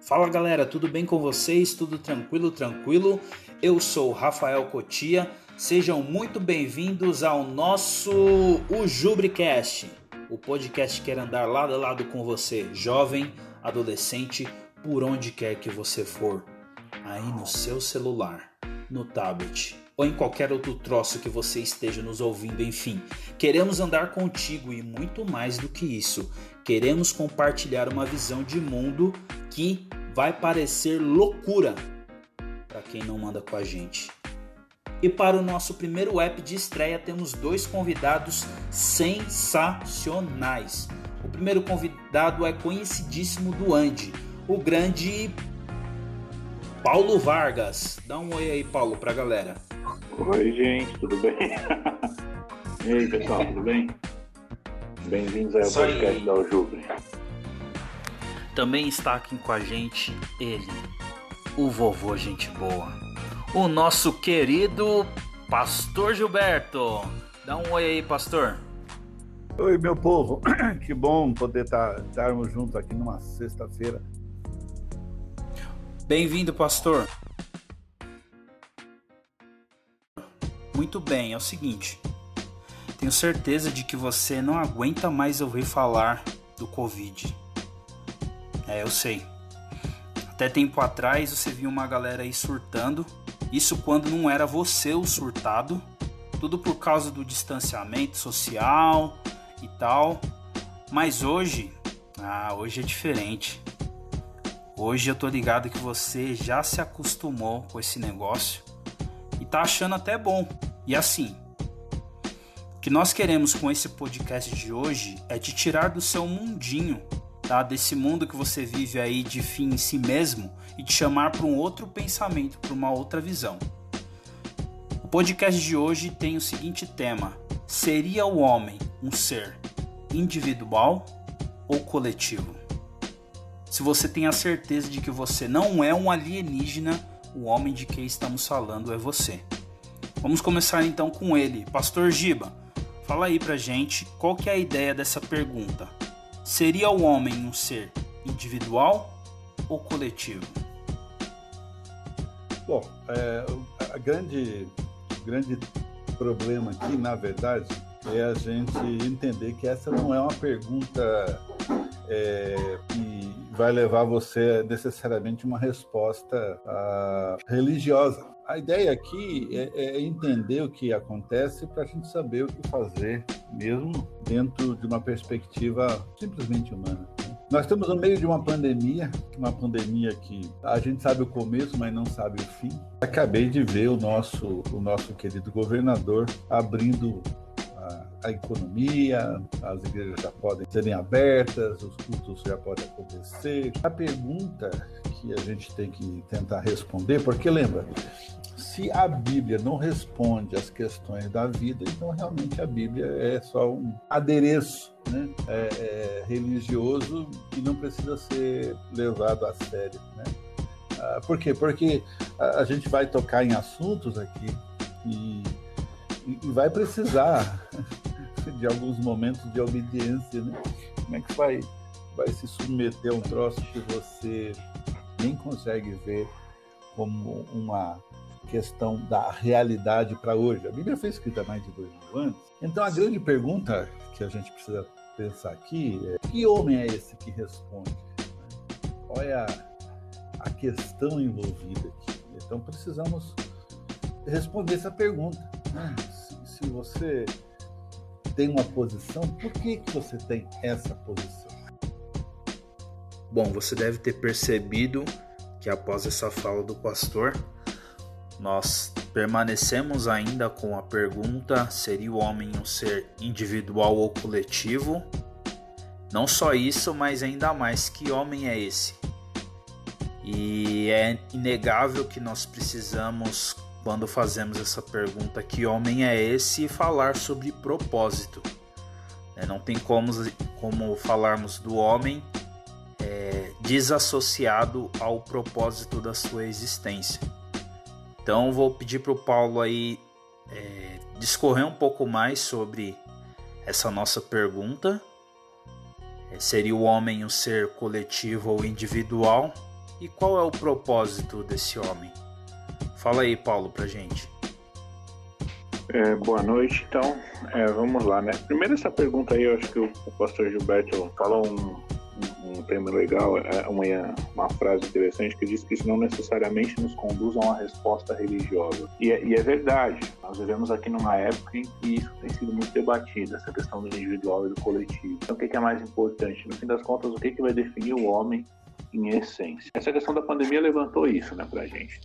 Fala galera, tudo bem com vocês? Tudo tranquilo, tranquilo? Eu sou Rafael Cotia. Sejam muito bem-vindos ao nosso Jubricast, o podcast que quer andar lado a lado com você, jovem, adolescente, por onde quer que você for. Aí no seu celular, no tablet ou em qualquer outro troço que você esteja nos ouvindo, enfim. Queremos andar contigo e muito mais do que isso. Queremos compartilhar uma visão de mundo que vai parecer loucura para quem não manda com a gente. E para o nosso primeiro app de estreia temos dois convidados sensacionais. O primeiro convidado é conhecidíssimo do Andy, o grande Paulo Vargas. Dá um oi aí, Paulo, para a galera. Oi, gente, tudo bem? e aí, pessoal, tudo bem? Bem-vindos ao podcast da Aljubre. Também está aqui com a gente ele, o vovô gente boa, o nosso querido Pastor Gilberto. Dá um oi aí, pastor. Oi, meu povo. Que bom poder tá, estarmos juntos aqui numa sexta-feira. Bem-vindo, pastor. Muito bem, é o seguinte. Tenho certeza de que você não aguenta mais ouvir falar do Covid. É, eu sei. Até tempo atrás você viu uma galera aí surtando. Isso quando não era você o surtado. Tudo por causa do distanciamento social e tal. Mas hoje, ah, hoje é diferente. Hoje eu tô ligado que você já se acostumou com esse negócio e tá achando até bom. E assim, o que nós queremos com esse podcast de hoje é te tirar do seu mundinho tá? Desse mundo que você vive aí de fim em si mesmo e te chamar para um outro pensamento, para uma outra visão. O podcast de hoje tem o seguinte tema: seria o homem um ser individual ou coletivo? Se você tem a certeza de que você não é um alienígena, o homem de quem estamos falando é você. Vamos começar então com ele, Pastor Giba. Fala aí pra gente qual que é a ideia dessa pergunta. Seria o homem um ser individual ou coletivo? Bom, é, a grande, grande problema aqui, na verdade, é a gente entender que essa não é uma pergunta é, que vai levar você necessariamente uma resposta uh, religiosa. A ideia aqui é, é entender o que acontece para a gente saber o que fazer, mesmo dentro de uma perspectiva simplesmente humana. Né? Nós estamos no meio de uma pandemia, uma pandemia que a gente sabe o começo, mas não sabe o fim. Acabei de ver o nosso, o nosso querido governador abrindo a economia, as igrejas já podem serem abertas, os cultos já podem acontecer. A pergunta que a gente tem que tentar responder, porque lembra, se a Bíblia não responde às questões da vida, então realmente a Bíblia é só um adereço né? É, é religioso que não precisa ser levado a sério. Né? Ah, por quê? Porque a, a, gente vai tocar em assuntos aqui e, e vai precisar de alguns momentos de obediência. Né? Como é que vai, vai se submeter a um troço que você nem consegue ver como uma questão da realidade para hoje. A Bíblia foi escrita mais de dois mil anos. Então a grande pergunta que a gente precisa pensar aqui é que homem é esse que responde? Qual é a, questão envolvida aqui? Então precisamos responder essa pergunta. Né? Se, você tem uma posição, por que, que você tem essa posição? Bom, você deve ter percebido que após essa fala do pastor, nós permanecemos ainda com a pergunta: seria o homem um ser individual ou coletivo? Não só isso, mas ainda mais: que homem é esse? E é inegável que nós precisamos, quando fazemos essa pergunta, que homem é esse, falar sobre propósito. É, não tem como, como falarmos do homem é, desassociado ao propósito da sua existência. Então vou pedir para o Paulo aí é, discorrer um pouco mais sobre essa nossa pergunta. É, seria o homem um ser coletivo ou individual? E qual é o propósito desse homem? Fala aí, Paulo, pra gente. É, boa noite, então, é, vamos lá, né? Primeiro essa pergunta aí, eu acho que o, pastor Gilberto falou um, um tema legal, é uma, uma frase interessante que diz que isso não necessariamente nos conduz a uma resposta religiosa. E é, e é verdade, nós vivemos aqui numa época em que isso tem sido muito debatido, essa questão do individual e do coletivo. Então, o que é mais importante? No fim das contas, o que vai definir o homem em essência? Essa questão da pandemia levantou isso né, pra gente.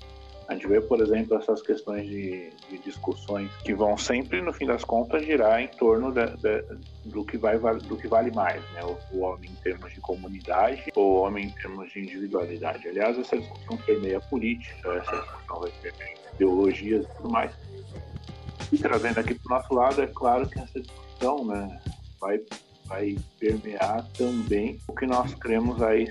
A gente vê, por exemplo, essas questões de, de, discussões que vão sempre, no fim das contas, girar em torno de, de, do, que vai, do que vale mais, né? O, o, homem em termos de comunidade ou o homem em termos de individualidade. Aliás, essa discussão permeia política, essa discussão vai permear ideologias e tudo mais. E trazendo aqui para o nosso lado, é claro que essa discussão né, vai, vai permear também o que nós cremos aí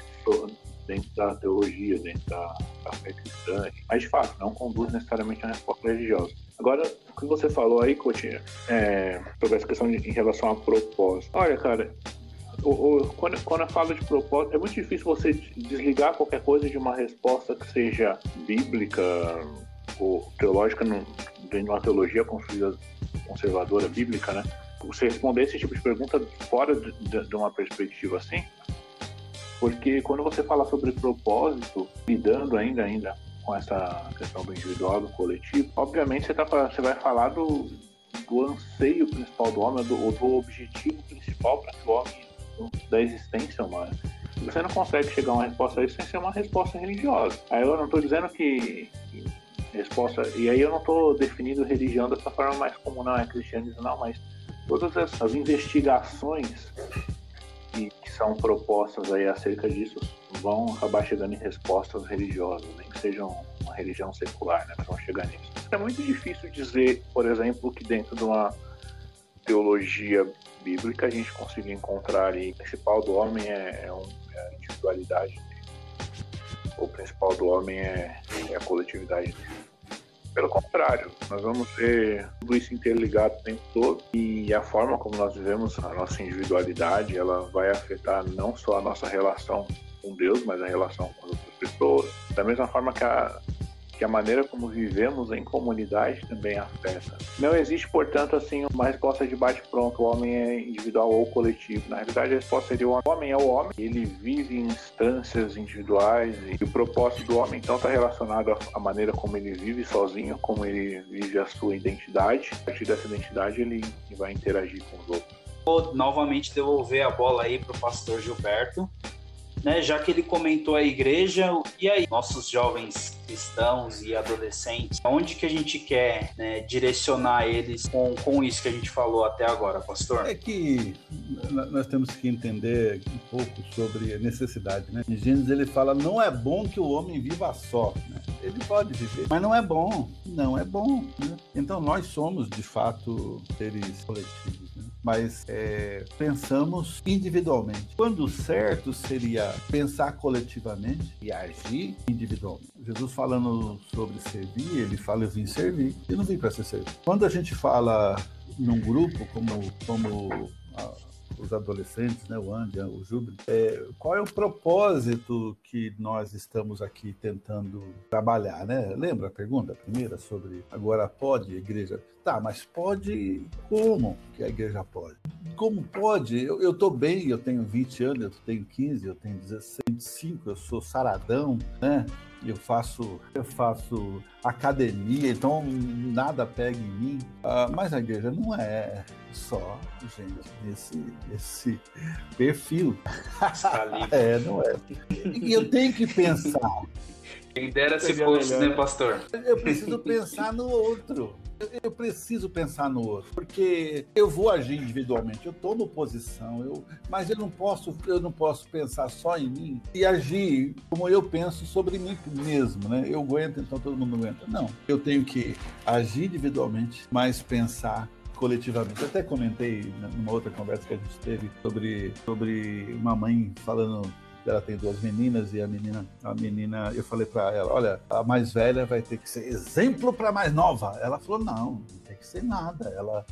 dentro da teologia, dentro da, da fé cristã, mas de fato não conduz necessariamente a resposta religiosa. Agora, o que você falou aí, Coutinho, é, sobre essa questão de, em relação a propósito. Olha, cara, o, o, quando, quando eu falo de propósito, é muito difícil você desligar qualquer coisa de uma resposta que seja bíblica ou teológica, dentro de uma teologia conservadora bíblica, né? Você responder esse tipo de pergunta fora de, de, de uma perspectiva assim, porque quando você fala sobre propósito, lidando ainda, ainda com essa questão do individual, do coletivo, obviamente você, tá, você vai falar do, do anseio principal do homem, do, do objetivo principal para o homem da existência humana. Você não consegue chegar a uma resposta a isso sem ser uma resposta religiosa. Aí eu não estou dizendo que resposta. E aí eu não estou definindo religião dessa forma mais comum, não é cristianismo, não, mas todas essas investigações são propostas aí acerca disso vão acabar chegando em respostas religiosas, nem que sejam uma religião secular, né? Mas vão chegar nisso. É muito difícil dizer, por exemplo, que dentro de uma teologia bíblica a gente consiga encontrar ali o principal do homem é, é, um, é a individualidade dele. O principal do homem é, é a coletividade dele. Pelo contrário, nós vamos ver tudo isso interligado o tempo todo e a forma como nós vivemos a nossa individualidade, ela vai afetar não só a nossa relação com Deus, mas a relação com as outras pessoas. Da mesma forma que a, que a maneira como vivemos em comunidade também afeta. Não existe, portanto, assim, uma resposta de bate-pronto, o homem é individual ou coletivo. Na realidade, a resposta seria o homem é o homem, ele vive em instâncias individuais e o propósito do homem, então, está relacionado à maneira como ele vive sozinho, como ele vive a sua identidade. A partir dessa identidade, ele vai interagir com os outros. Vou novamente devolver a bola aí para o pastor Gilberto né, já que ele comentou a igreja, e aí, nossos jovens cristãos e adolescentes, onde que a gente quer né, direcionar eles com, com isso que a gente falou até agora, pastor? É que nós temos que entender um pouco sobre a necessidade, né? Em Gênesis ele fala, não é bom que o homem viva só, né? Ele pode viver, mas não é bom, não é bom. Né? Então nós somos, de fato, seres coletivos mas é, pensamos individualmente. Quando certo seria pensar coletivamente e agir individualmente. Jesus falando sobre servir, ele fala eu vim servir, eu não vim para ser servido. Quando a gente fala num grupo como como os adolescentes, né, o Andy, o Júbilo, é, qual é o propósito que nós estamos aqui tentando trabalhar, né? Lembra a pergunta primeira sobre agora pode a igreja? Tá, mas pode como que a igreja pode? Como pode? Eu estou bem, eu tenho 20 anos, eu tenho 15, eu tenho 16, 25, eu sou saradão, né? eu faço, eu faço academia, então nada pega em mim. Uh, mas a igreja não é só, gente, esse, esse perfil. é, não é. E eu tenho que pensar. Quem dera se fosse, né, pastor? Eu preciso pensar no outro eu preciso pensar no outro, porque eu vou agir individualmente, eu na posição, eu, mas eu não posso, eu não posso pensar só em mim e agir como eu penso sobre mim mesmo, né? Eu aguento, então todo mundo aguenta. Não, eu tenho que agir individualmente, mas pensar coletivamente. Eu até comentei numa outra conversa que a gente teve sobre, sobre uma mãe falando ela tem duas meninas e a menina, a menina, eu falei para ela, olha, a mais velha vai ter que ser exemplo para a mais nova. Ela falou, não, não tem que ser nada. Ela,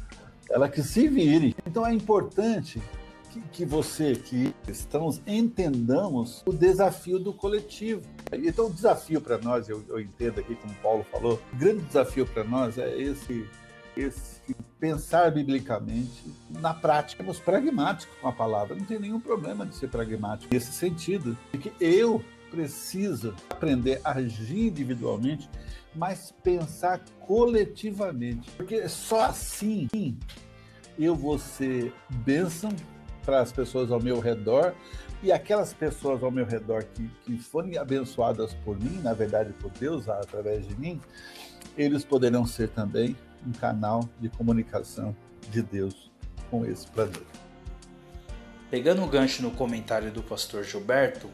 ela que se vire. Então é importante que, que você, que estamos, entendamos o desafio do coletivo. Então, o desafio para nós, eu, eu entendo aqui, como Paulo falou, o grande desafio para nós é esse, esse pensar biblicamente na prática, nos pragmáticos com a palavra. Não tem nenhum problema de ser pragmático nesse sentido, porque eu preciso aprender a agir individualmente, mas pensar coletivamente, porque só assim eu vou ser bênção para as pessoas ao meu redor e aquelas pessoas ao meu redor que, que forem abençoadas por mim, na verdade por Deus, através de mim, eles poderão ser também um canal de comunicação de Deus com esse planeta. Pegando o gancho no comentário do pastor Gilberto,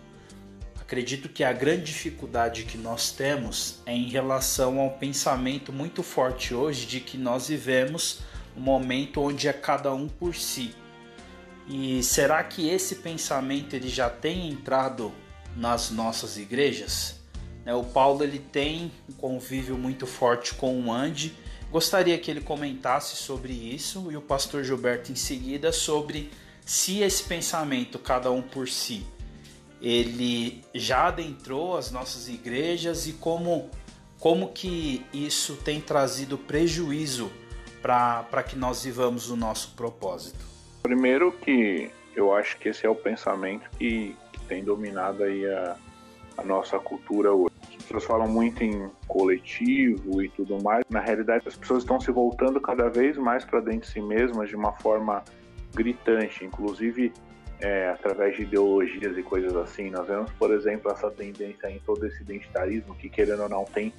acredito que a grande dificuldade que nós temos é em relação ao pensamento muito forte hoje de que nós vivemos um momento onde é cada um por si. E será que esse pensamento ele já tem entrado nas nossas igrejas? Né, o Paulo ele tem um convívio muito forte com o Andy. Gostaria que ele comentasse sobre isso e o pastor Gilberto em seguida sobre se esse pensamento cada um por si ele já adentrou as nossas igrejas e como como que isso tem trazido prejuízo para que nós vivamos o nosso propósito? Primeiro que eu acho que esse é o pensamento que, que tem dominado aí a, a nossa cultura hoje. As pessoas falam muito em coletivo e tudo mais. Na realidade, as pessoas estão se voltando cada vez mais para dentro de si mesmas de uma forma gritante. Inclusive, é, através de ideologias e coisas assim. Nós vemos, por exemplo, essa tendência em todo esse identitarismo que, querendo ou não, tem,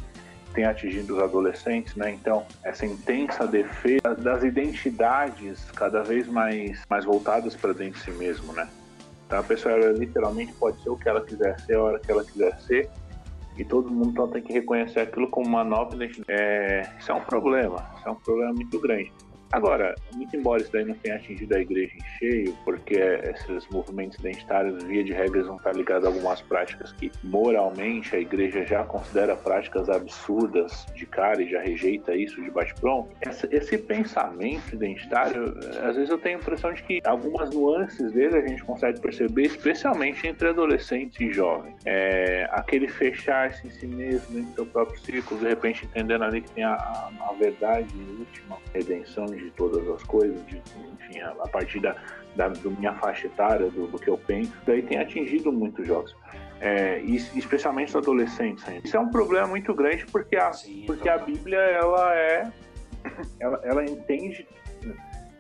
tem atingido os adolescentes, né? Então, essa intensa defesa das identidades cada vez mais, mais voltadas para dentro de si mesmo, né? Então, a pessoa ela, literalmente pode ser o que ela quiser ser, a hora que ela quiser ser, e todo mundo então, tem que reconhecer aquilo como uma nova identidade. É, isso é um problema, isso é um problema muito grande. Agora, muito embora isso daí não tenha atingido a igreja em cheio, porque esses movimentos identitários, via de regras, vão estar ligados a algumas práticas que moralmente a igreja já considera práticas absurdas de cara e já rejeita isso de bate-pronto, esse pensamento identitário, às vezes eu tenho a impressão de que algumas nuances dele a gente consegue perceber, especialmente entre adolescentes e jovens. É, aquele fechar-se em si mesmo, do seu próprio círculo, de repente entendendo ali que tem a, a, a verdade última, redenção de todas as coisas, de, enfim, a, a partir da, da minha faixa etária, do, do, que eu penso, daí tem atingido muitos jovens. É, e especialmente os adolescentes ainda. Isso é um problema muito grande porque a, Sim, porque a Bíblia ela é ela, ela entende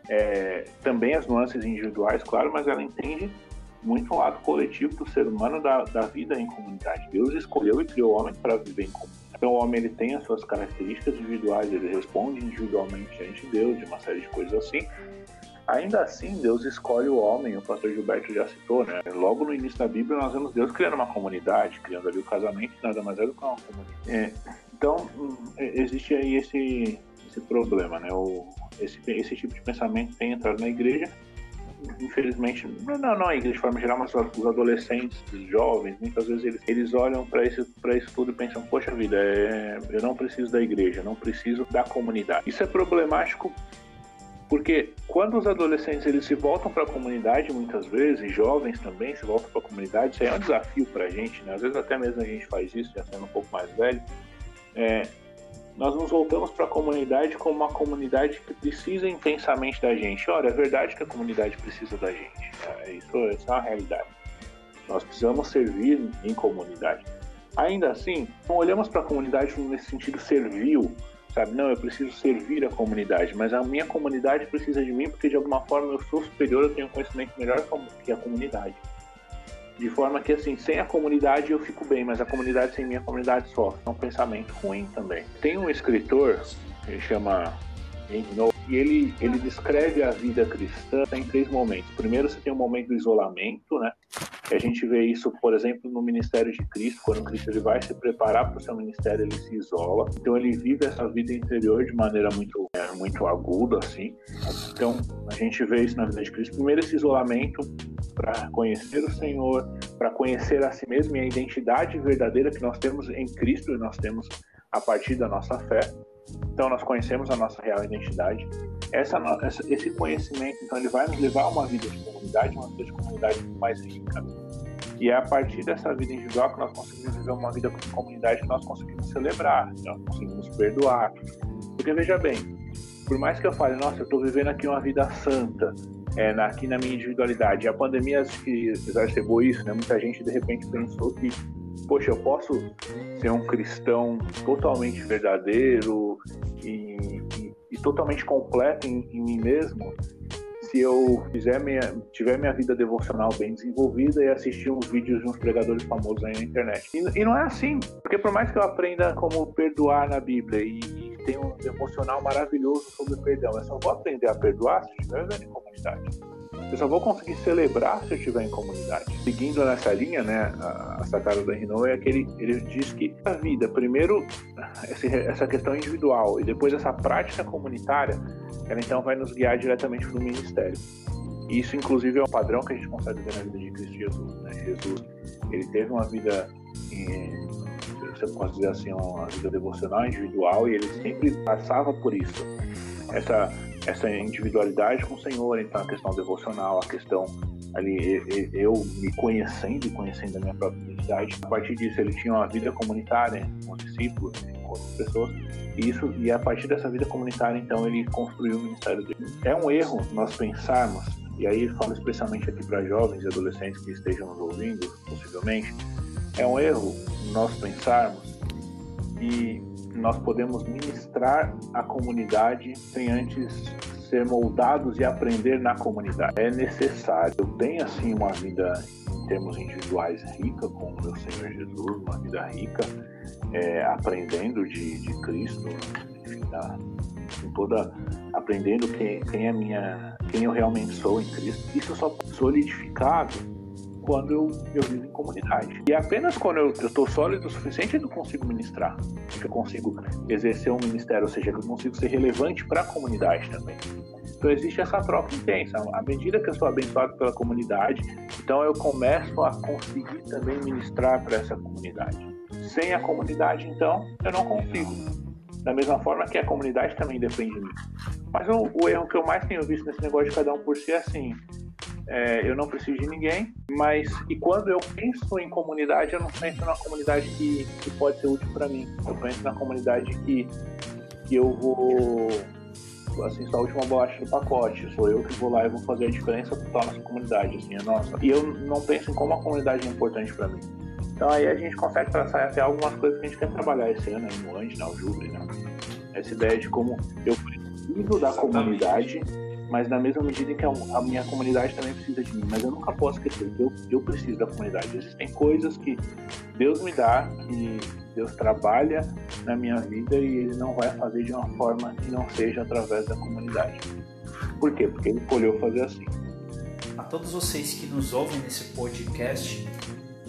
é, também as nuances individuais, claro, mas ela entende muito o lado coletivo do ser humano da, da vida em comunidade. Deus escolheu e criou o homem para viver em comunidade. Então o homem ele tem as suas características individuais, ele responde individualmente diante de Deus, de uma série de coisas assim. Ainda assim, Deus escolhe o homem, o pastor Gilberto já citou, né? Logo no início da Bíblia, nós vemos Deus criando uma comunidade, criando ali o casamento, nada mais é do que uma comunidade. É, então, existe aí esse, esse problema, né? O, esse, esse tipo de pensamento tem entrado na igreja infelizmente, não, não a igreja de forma geral, mas os adolescentes, os jovens, muitas vezes eles, eles olham para isso, isso tudo e pensam: poxa vida, é, eu não preciso da igreja, não preciso da comunidade. Isso é problemático porque quando os adolescentes eles se voltam para a comunidade, muitas vezes, e jovens também se voltam para a comunidade, isso aí é um desafio para a gente, né? Às vezes até mesmo a gente faz isso, já sendo um pouco mais velho. É, nós nos voltamos para a comunidade como uma comunidade que precisa intensamente da gente. Olha, é verdade que a comunidade precisa da gente. É, isso, isso é uma realidade. Nós precisamos servir em comunidade. Ainda assim, não olhamos para a comunidade nesse sentido servil, sabe? Não, eu preciso servir a comunidade, mas a minha comunidade precisa de mim porque de alguma forma eu sou superior, eu tenho um conhecimento melhor que a comunidade. De forma que, assim, sem a comunidade eu fico bem, mas a comunidade sem minha comunidade sofre. É um pensamento ruim também. Tem um escritor, ele chama e ele, ele descreve a vida cristã em três momentos. Primeiro, você tem o um momento do isolamento, né? E a gente vê isso, por exemplo, no ministério de Cristo, quando Cristo ele vai se preparar para o seu ministério, ele se isola. Então, ele vive essa vida interior de maneira muito, é, muito aguda, assim. Então, a gente vê isso na vida de Cristo. Primeiro, esse isolamento para conhecer o Senhor, para conhecer a si mesmo e a identidade verdadeira que nós temos em Cristo e nós temos a partir da nossa fé. Então, nós conhecemos a nossa real identidade. essa, essa, esse conhecimento, então, ele vai nos levar a uma vida de comunidade, uma vida de comunidade mais rica. E é a partir dessa vida individual que nós conseguimos viver uma vida de comunidade que nós conseguimos celebrar, nós conseguimos perdoar. Porque veja bem, por mais que eu fale, nossa, eu estou vivendo aqui uma vida santa, é, na, aqui na minha individualidade, a pandemia acho que exacerbou isso, né? Muita gente de repente pensou que, poxa, eu posso ser um cristão totalmente verdadeiro e, e, e totalmente completo em, em mim mesmo se eu fizer minha, tiver minha vida devocional bem desenvolvida e assistir uns vídeos de uns pregadores famosos aí na internet. E, e não é assim, porque por mais que eu aprenda como perdoar na Bíblia e, tenha um devocional maravilhoso sobre perdão, eu só vou aprender a perdoar se estiver vivendo em comunidade. Eu só vou conseguir celebrar se eu estiver em comunidade. Seguindo nessa linha, né, a, sacada da Renault é que ele, diz que a vida, primeiro essa questão individual e depois essa prática comunitária, ela então vai nos guiar diretamente para o ministério. Isso, inclusive, é um padrão que a gente consegue ver na vida de Cristo Jesus. Né? Jesus, ele teve uma vida, em, você pode dizer assim, uma vida devocional, individual, e ele sempre passava por isso. Essa essa individualidade com o Senhor, então a questão devocional, a questão ali eu me conhecendo e conhecendo a minha própria identidade. A partir disso ele tinha uma vida comunitária com os discípulos, com outras pessoas. E isso e a partir dessa vida comunitária então ele construiu o ministério dele. É um erro nós pensarmos e aí falo especialmente aqui para jovens e adolescentes que estejam nos ouvindo, possivelmente, é um erro nós pensarmos que nós podemos ministrar a comunidade sem antes ser moldados e aprender na comunidade. É necessário. Eu tenho assim uma vida em termos individuais rica com o meu Senhor Jesus, uma vida rica, é, aprendendo de, de Cristo, enfim, em toda aprendendo quem, quem é minha, quem eu realmente sou em Cristo. Isso só solidificado quando eu, eu vivo em comunidade. E apenas quando eu estou sólido o suficiente eu consigo ministrar, que eu consigo exercer um ministério, ou seja, que eu consigo ser relevante para a comunidade também. Então existe essa troca intensa. À medida que eu sou abençoado pela comunidade, então eu começo a conseguir também ministrar para essa comunidade. Sem a comunidade, então, eu não consigo. Da mesma forma que a comunidade também depende de mim. Mas o, o erro que eu mais tenho visto nesse negócio de cada um por si é assim: é, eu não preciso de ninguém, mas e quando eu penso em comunidade, eu não penso na comunidade que, que pode ser útil para mim. Eu penso na comunidade que, que eu vou, assim, só a última bolacha do pacote. Sou eu que vou lá e vou fazer a diferença total nessa comunidade, assim, é nossa. E eu não penso em como a comunidade é importante para mim. Então aí a gente consegue traçar até algumas coisas que a gente quer trabalhar esse ano, aí, no Andes, no Júbilo, né? Essa ideia de como eu preciso da comunidade mas na mesma medida que a, minha comunidade também precisa de mim. Mas eu nunca posso esquecer que eu, eu preciso da comunidade. Existem coisas que Deus me dá, que Deus trabalha na minha vida e Ele não vai fazer de uma forma que não seja através da comunidade. Por quê? Porque Ele escolheu fazer assim. A todos vocês que nos ouvem nesse podcast,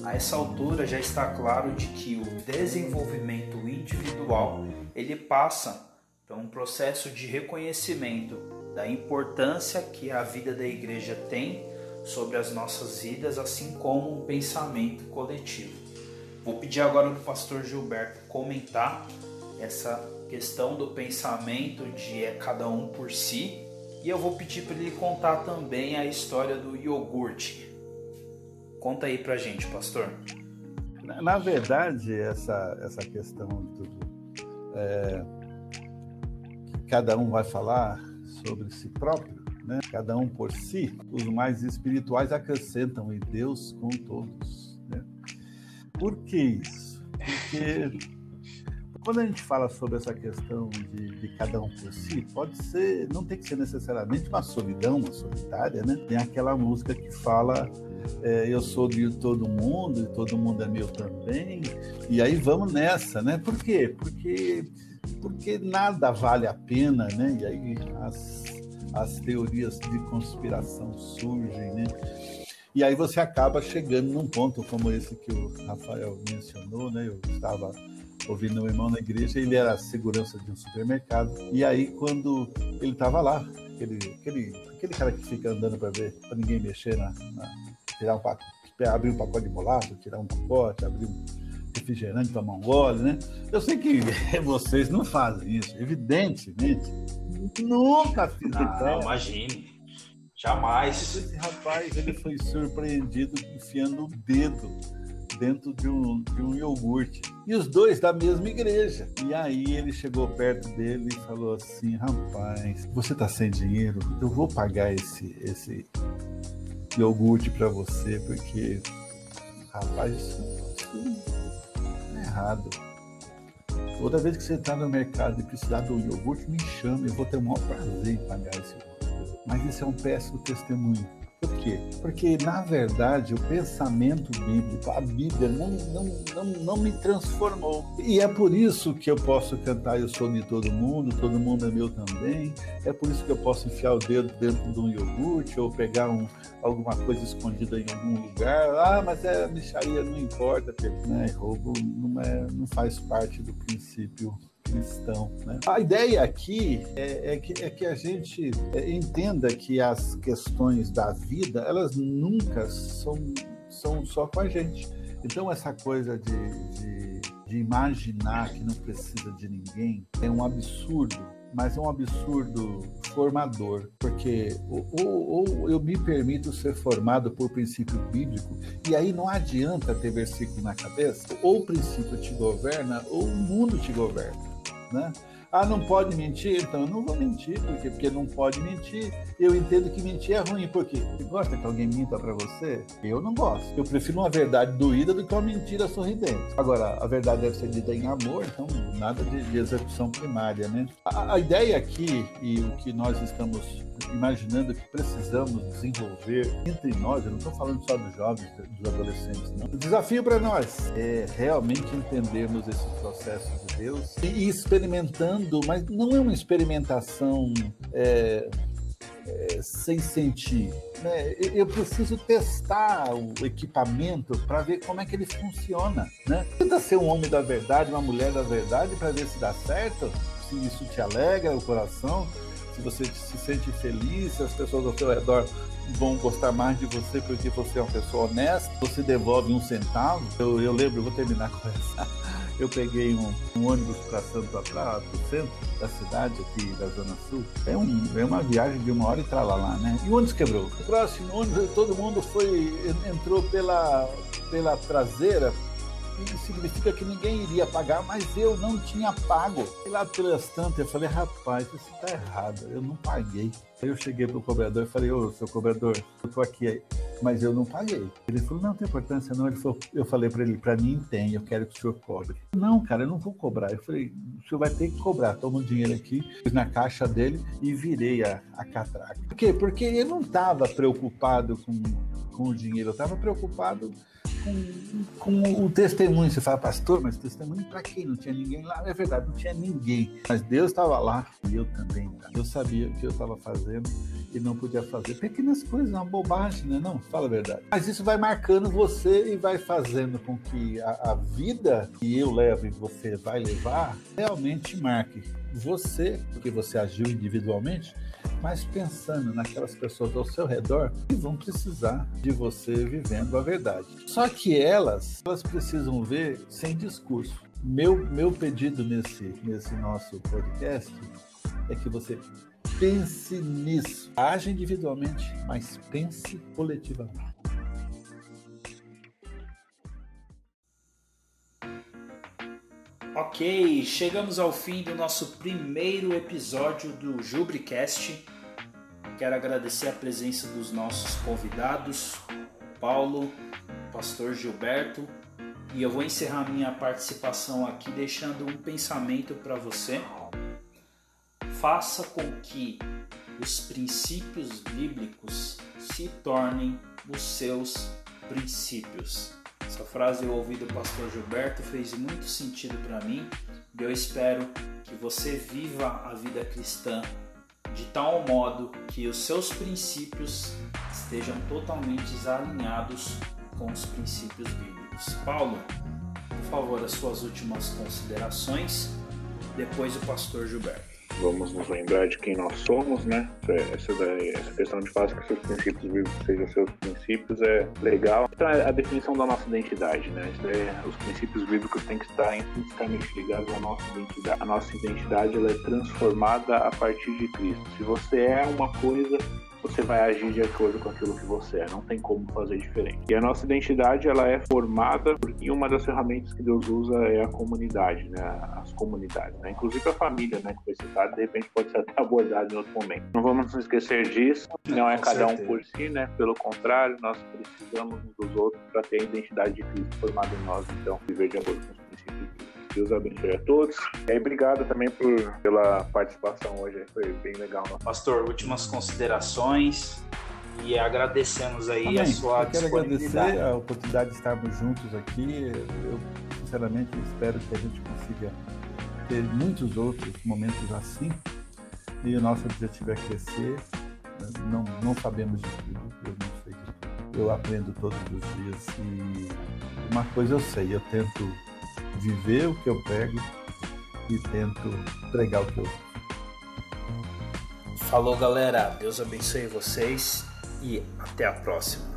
a essa altura já está claro de que o desenvolvimento individual ele passa por um processo de reconhecimento da importância que a vida da igreja tem sobre as nossas vidas, assim como um pensamento coletivo. Vou pedir agora para o pastor Gilberto comentar essa questão do pensamento de é cada um por si, e eu vou pedir para ele contar também a história do iogurte. Conta aí pra gente, pastor. Na, verdade, essa, essa questão do é, cada um vai falar sobre si próprio, né? cada um por si, os mais espirituais acrescentam em Deus com todos. Né? Por que isso? Porque quando a gente fala sobre essa questão de, de, cada um por si, pode ser, não tem que ser necessariamente uma solidão, uma solitária, né? Tem aquela música que fala é, eu sou de todo mundo e todo mundo é meu também, e aí vamos nessa, né? Por quê? Porque porque nada vale a pena, né? E aí as, as teorias de conspiração surgem, né? E aí você acaba chegando num ponto como esse que o Rafael mencionou, né? Eu estava ouvindo um irmão na igreja, ele era segurança de um supermercado. E aí quando ele estava lá, aquele, aquele, aquele cara que fica andando para ver, para ninguém mexer na, na tirar um pacote, abrir um pacote de bolacha, tirar um pacote, abrir um refrigerante, tomar um gole, né? Eu sei que vocês não fazem isso, evidentemente. Nunca fiz. Não, imagine. Jamais. Esse rapaz ele foi surpreendido enfiando o dedo dentro de um, de um iogurte. E os dois da mesma igreja. E aí ele chegou perto dele e falou assim: Rapaz, você tá sem dinheiro? Eu vou pagar esse, esse iogurte para você, porque, rapaz, isso errado. Toda vez que você entrar no mercado e precisar do iogurte, me chame, eu vou ter o maior prazer em pagar esse iogurte. Mas isso é um péssimo testemunho. Por quê? Porque, na verdade, o pensamento bíblico, a Bíblia, não, não, não, não me transformou. E é por isso que eu posso cantar Eu sou de todo mundo, todo mundo é meu também. É por isso que eu posso enfiar o dedo dentro de um iogurte ou pegar um, alguma coisa escondida em algum lugar. Ah, mas é micharia, não importa. Né? Roubo não, é, não faz parte do princípio cristão. Né? A ideia aqui é, é, que, é que a gente é, entenda que as questões da vida, elas nunca são, são só com a gente. Então, essa coisa de, de, de imaginar que não precisa de ninguém é um absurdo mas é um absurdo formador, porque ou, ou, eu me permito ser formado por princípio bíblico, e aí não adianta ter versículo na cabeça, ou o princípio te governa, ou o mundo te governa né? Ah, não pode mentir? Então eu não vou mentir, por quê? Porque não pode mentir. Eu entendo que mentir é ruim, por quê? Você gosta que alguém minta para você? Eu não gosto. Eu prefiro uma verdade doída do que uma mentira sorridente. Agora, a verdade deve ser dita em amor, então nada de, de execução primária, né? A, a ideia aqui e o que nós estamos imaginando que precisamos desenvolver entre nós, eu não estou falando só dos jovens, dos adolescentes, não. O desafio para nós é realmente entendermos esse processo de Deus e experimentando, mas não é uma experimentação é, é, sem sentir. Né? Eu preciso testar o equipamento para ver como é que ele funciona. Né? Tenta ser um homem da verdade, uma mulher da verdade, para ver se dá certo, se isso te alegra o coração se você se sente feliz, se as pessoas ao seu redor vão gostar mais de você porque você é uma pessoa honesta, você devolve um centavo. Eu, eu lembro, eu vou terminar com essa. Eu peguei um, um ônibus para Santa para o centro da cidade aqui da Zona Sul. É, um, é uma viagem de uma hora e trala lá, né? E o ônibus quebrou. O próximo ônibus, todo mundo foi entrou pela pela traseira significa que ninguém iria pagar, mas eu não tinha pago. E lá pelas tantas eu falei, rapaz, isso está errado, eu não paguei. Aí eu cheguei pro cobrador e falei, ô, seu cobrador, eu tô aqui, mas eu não paguei. Ele falou, não tem importância não. Ele falou, eu falei para ele, para mim tem, eu quero que o senhor cobre. Não, cara, eu não vou cobrar. Eu falei, o senhor vai ter que cobrar. Toma o dinheiro aqui, na caixa dele e virei a, a catraca. Por quê? Porque ele não estava preocupado com, com o dinheiro, eu estava preocupado com, com o testemunho. Você fala, pastor, mas testemunho para quem? Não tinha ninguém lá. É verdade, não tinha ninguém. Mas Deus estava lá e eu também. Eu sabia o que eu estava fazendo e não podia fazer. Pequenas coisas, uma bobagem, né? Não, fala a verdade. Mas isso vai marcando você e vai fazendo com que a, a vida que eu levo e você vai levar realmente marque você, porque você agiu individualmente, mas pensando naquelas pessoas ao seu redor que vão precisar de você vivendo a verdade. Só que elas, elas precisam ver sem discurso. Meu, meu pedido nesse, nesse nosso podcast é que você pense nisso. Age individualmente, mas pense coletivamente. Chegamos ao fim do nosso primeiro episódio do Jubricast. Quero agradecer a presença dos nossos convidados, Paulo, Pastor Gilberto, e eu vou encerrar minha participação aqui deixando um pensamento para você. Faça com que os princípios bíblicos se tornem os seus princípios. Essa frase eu ouvi do pastor Gilberto fez muito sentido para mim e eu espero que você viva a vida cristã de tal modo que os seus princípios estejam totalmente alinhados com os princípios bíblicos. Paulo, por favor, as suas últimas considerações, depois o pastor Gilberto. Vamos nos lembrar de quem nós somos, né? Essa, daí, essa questão de fazer que seus princípios vivos sejam seus princípios é legal. É a definição da nossa identidade, né? É, os princípios bíblicos têm que estar intrinsecamente ligados à nossa identidade. A nossa identidade ela é transformada a partir de Cristo. Se você é uma coisa, você vai agir de acordo com aquilo que você é, não tem como fazer diferente. E a nossa identidade ela é formada e uma das ferramentas que Deus usa é a comunidade, né? As comunidades, né? Inclusive a família, né? Que foi citado, de repente pode ser até abordado em outro momento. Não vamos nos esquecer disso. Não é com cada certeza. um por si, né? Pelo contrário, nós precisamos uns dos outros para ter a identidade de Cristo formada em nós, então viver de acordo com os princípios Deus abençoe a todos. E aí, obrigado também por, pela participação hoje, foi bem legal. Né? Pastor, últimas considerações e agradecemos aí Amém. a sua Eu quero agradecer a oportunidade de estarmos juntos aqui. Eu, sinceramente, espero que a gente consiga ter muitos outros momentos assim. E o nosso objetivo é crescer. Não, não sabemos de tudo, eu não sei de tudo. Eu aprendo todos os dias e uma coisa eu sei, eu tento viver o que eu prego e tento pregar o que eu Falou, galera. Deus abençoe vocês e até a próxima.